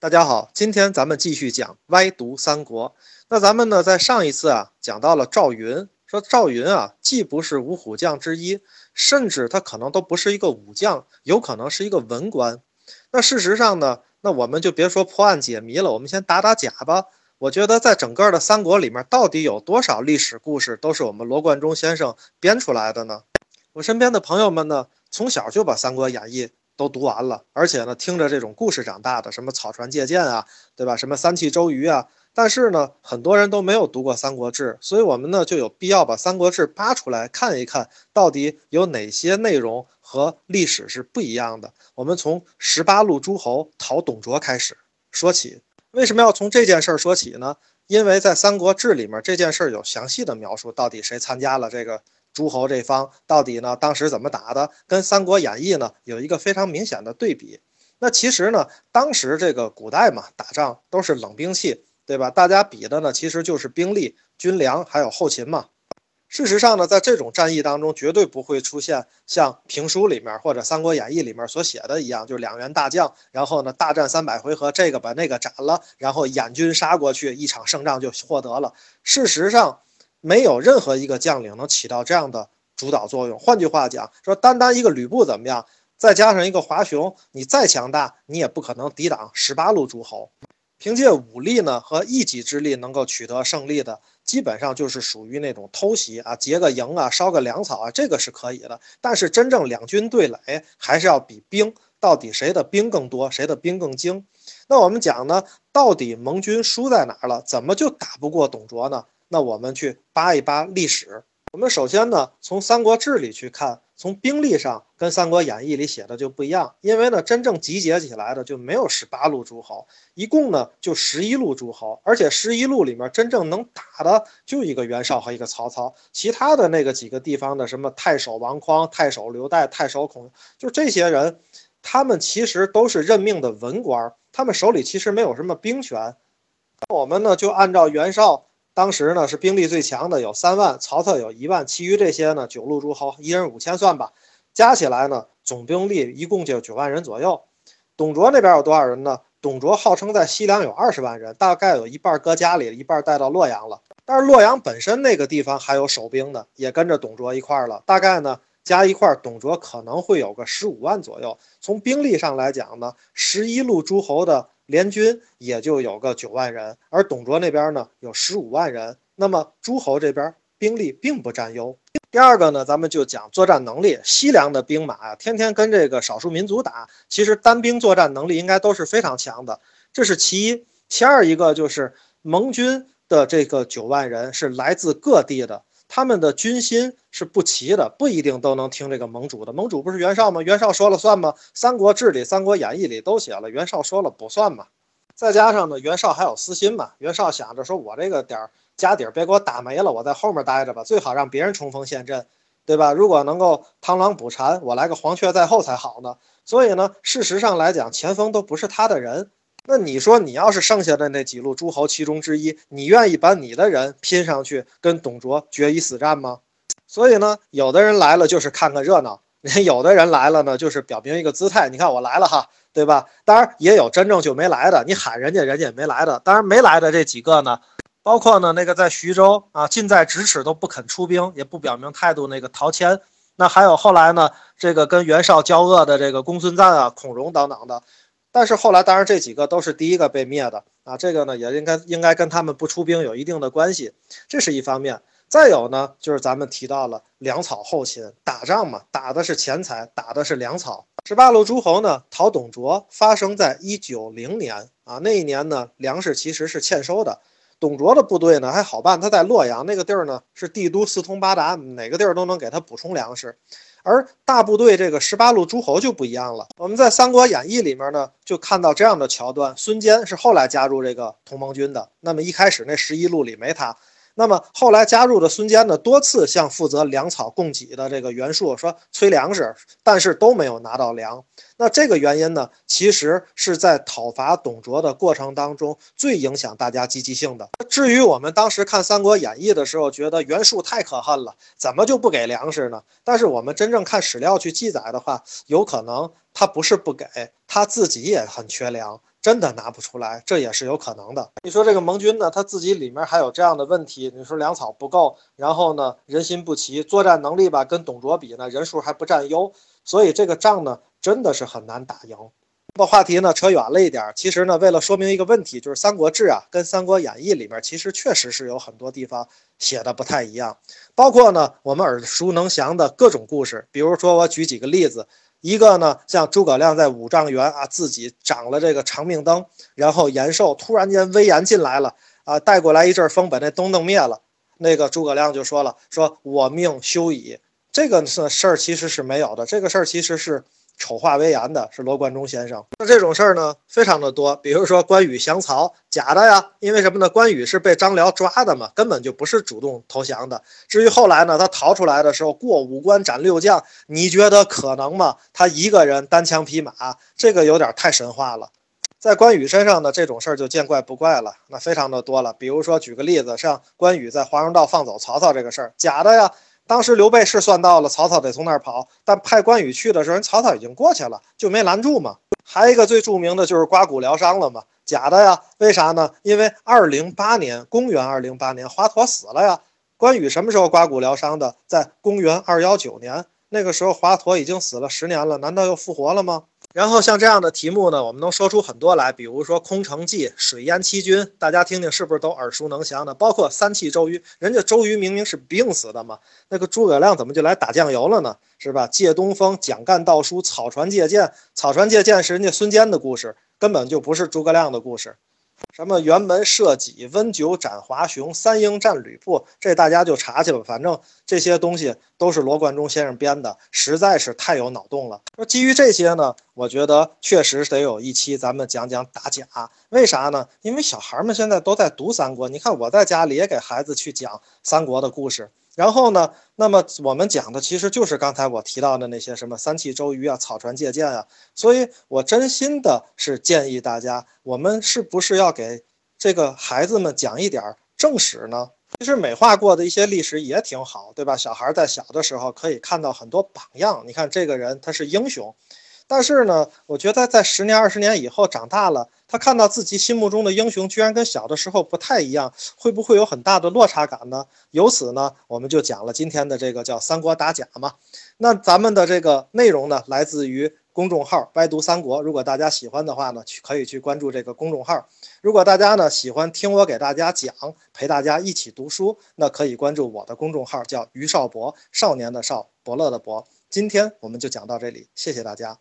大家好，今天咱们继续讲歪读三国。那咱们呢，在上一次啊，讲到了赵云，说赵云啊，既不是五虎将之一，甚至他可能都不是一个武将，有可能是一个文官。那事实上呢，那我们就别说破案解谜了，我们先打打假吧。我觉得在整个的三国里面，到底有多少历史故事都是我们罗贯中先生编出来的呢？我身边的朋友们呢，从小就把《三国演义》。都读完了，而且呢，听着这种故事长大的，什么草船借箭啊，对吧？什么三气周瑜啊，但是呢，很多人都没有读过《三国志》，所以我们呢就有必要把《三国志》扒出来看一看，到底有哪些内容和历史是不一样的。我们从十八路诸侯讨董卓开始说起。为什么要从这件事儿说起呢？因为在《三国志》里面这件事儿有详细的描述，到底谁参加了这个。诸侯这方到底呢？当时怎么打的？跟《三国演义》呢有一个非常明显的对比。那其实呢，当时这个古代嘛，打仗都是冷兵器，对吧？大家比的呢，其实就是兵力、军粮还有后勤嘛。事实上呢，在这种战役当中，绝对不会出现像评书里面或者《三国演义》里面所写的一样，就是两员大将，然后呢大战三百回合，这个把那个斩了，然后掩军杀过去，一场胜仗就获得了。事实上。没有任何一个将领能起到这样的主导作用。换句话讲，说单单一个吕布怎么样，再加上一个华雄，你再强大，你也不可能抵挡十八路诸侯。凭借武力呢和一己之力能够取得胜利的，基本上就是属于那种偷袭啊、劫个营啊、烧个粮草啊，这个是可以的。但是真正两军对垒，还是要比兵，到底谁的兵更多，谁的兵更精。那我们讲呢，到底盟军输在哪儿了？怎么就打不过董卓呢？那我们去扒一扒历史。我们首先呢，从《三国志》里去看，从兵力上跟《三国演义》里写的就不一样。因为呢，真正集结起来的就没有十八路诸侯，一共呢就十一路诸侯。而且十一路里面真正能打的就一个袁绍和一个曹操，其他的那个几个地方的什么太守王匡、太守刘岱、太守孔，就这些人，他们其实都是任命的文官，他们手里其实没有什么兵权。我们呢就按照袁绍。当时呢是兵力最强的有三万，曹操有一万，其余这些呢九路诸侯一人五千算吧，加起来呢总兵力一共就九万人左右。董卓那边有多少人呢？董卓号称在西凉有二十万人，大概有一半搁家里，一半带到洛阳了。但是洛阳本身那个地方还有守兵的，也跟着董卓一块了。大概呢加一块，董卓可能会有个十五万左右。从兵力上来讲呢，十一路诸侯的。联军也就有个九万人，而董卓那边呢有十五万人，那么诸侯这边兵力并不占优。第二个呢，咱们就讲作战能力。西凉的兵马啊，天天跟这个少数民族打，其实单兵作战能力应该都是非常强的，这是其一。其二一个就是盟军的这个九万人是来自各地的。他们的军心是不齐的，不一定都能听这个盟主的。盟主不是袁绍吗？袁绍说了算吗？《三国志》里、《三国演义》里都写了，袁绍说了不算嘛。再加上呢，袁绍还有私心嘛。袁绍想着说，我这个点儿家底儿别给我打没了，我在后面待着吧，最好让别人冲锋陷阵，对吧？如果能够螳螂捕蝉，我来个黄雀在后才好呢。所以呢，事实上来讲，前锋都不是他的人。那你说，你要是剩下的那几路诸侯其中之一，你愿意把你的人拼上去跟董卓决一死战吗？所以呢，有的人来了就是看看热闹，有的人来了呢就是表明一个姿态。你看我来了哈，对吧？当然也有真正就没来的，你喊人家人家也没来的。当然没来的这几个呢，包括呢那个在徐州啊近在咫尺都不肯出兵，也不表明态度那个陶谦，那还有后来呢这个跟袁绍交恶的这个公孙瓒啊、孔融等等的。但是后来，当然这几个都是第一个被灭的啊，这个呢也应该应该跟他们不出兵有一定的关系，这是一方面。再有呢，就是咱们提到了粮草后勤，打仗嘛，打的是钱财，打的是粮草。十八路诸侯呢讨董卓，发生在一九零年啊，那一年呢粮食其实是欠收的，董卓的部队呢还好办，他在洛阳那个地儿呢是帝都四通八达，哪个地儿都能给他补充粮食。而大部队这个十八路诸侯就不一样了。我们在《三国演义》里面呢，就看到这样的桥段：孙坚是后来加入这个同盟军的，那么一开始那十一路里没他。那么后来加入的孙坚呢，多次向负责粮草供给的这个袁术说催粮食，但是都没有拿到粮。那这个原因呢，其实是在讨伐董卓的过程当中最影响大家积极性的。至于我们当时看《三国演义》的时候，觉得袁术太可恨了，怎么就不给粮食呢？但是我们真正看史料去记载的话，有可能他不是不给，他自己也很缺粮。真的拿不出来，这也是有可能的。你说这个盟军呢，他自己里面还有这样的问题，你说粮草不够，然后呢人心不齐，作战能力吧跟董卓比呢人数还不占优，所以这个仗呢真的是很难打赢。把话题呢扯远了一点，其实呢为了说明一个问题，就是《三国志》啊跟《三国演义》里面其实确实是有很多地方写的不太一样，包括呢我们耳熟能详的各种故事，比如说我举几个例子。一个呢，像诸葛亮在五丈原啊，自己长了这个长命灯，然后延寿，突然间威严进来了啊，带过来一阵风，把那灯弄灭了。那个诸葛亮就说了：“说我命休矣。”这个事事儿其实是没有的，这个事儿其实是。丑化威严的是罗贯中先生。那这种事儿呢，非常的多。比如说关羽降曹，假的呀，因为什么呢？关羽是被张辽抓的嘛，根本就不是主动投降的。至于后来呢，他逃出来的时候过五关斩六将，你觉得可能吗？他一个人单枪匹马，这个有点太神话了。在关羽身上呢，这种事儿就见怪不怪了，那非常的多了。比如说举个例子，像关羽在华容道放走曹操这个事儿，假的呀。当时刘备是算到了曹操得从那儿跑，但派关羽去的时候，人曹操已经过去了，就没拦住嘛。还有一个最著名的就是刮骨疗伤了嘛，假的呀？为啥呢？因为二零八年，公元二零八年，华佗死了呀。关羽什么时候刮骨疗伤的？在公元二幺九年，那个时候华佗已经死了十年了，难道又复活了吗？然后像这样的题目呢，我们能说出很多来，比如说空城计、水淹七军，大家听听是不是都耳熟能详的？包括三气周瑜，人家周瑜明明是病死的嘛，那个诸葛亮怎么就来打酱油了呢？是吧？借东风、蒋干盗书、草船借箭，草船借箭是人家孙坚的故事，根本就不是诸葛亮的故事。什么辕门射戟、温酒斩华雄、三英战吕布，这大家就查去吧。反正这些东西都是罗贯中先生编的，实在是太有脑洞了。说基于这些呢，我觉得确实得有一期咱们讲讲打假。为啥呢？因为小孩们现在都在读三国，你看我在家里也给孩子去讲三国的故事。然后呢？那么我们讲的其实就是刚才我提到的那些什么三气周瑜啊、草船借箭啊。所以我真心的是建议大家，我们是不是要给这个孩子们讲一点正史呢？其实美化过的一些历史也挺好，对吧？小孩在小的时候可以看到很多榜样。你看这个人他是英雄，但是呢，我觉得在十年、二十年以后长大了。他看到自己心目中的英雄，居然跟小的时候不太一样，会不会有很大的落差感呢？由此呢，我们就讲了今天的这个叫《三国打假》嘛。那咱们的这个内容呢，来自于公众号“歪读三国”。如果大家喜欢的话呢，去可以去关注这个公众号。如果大家呢喜欢听我给大家讲，陪大家一起读书，那可以关注我的公众号，叫于少博，少年的少，伯乐的伯。今天我们就讲到这里，谢谢大家。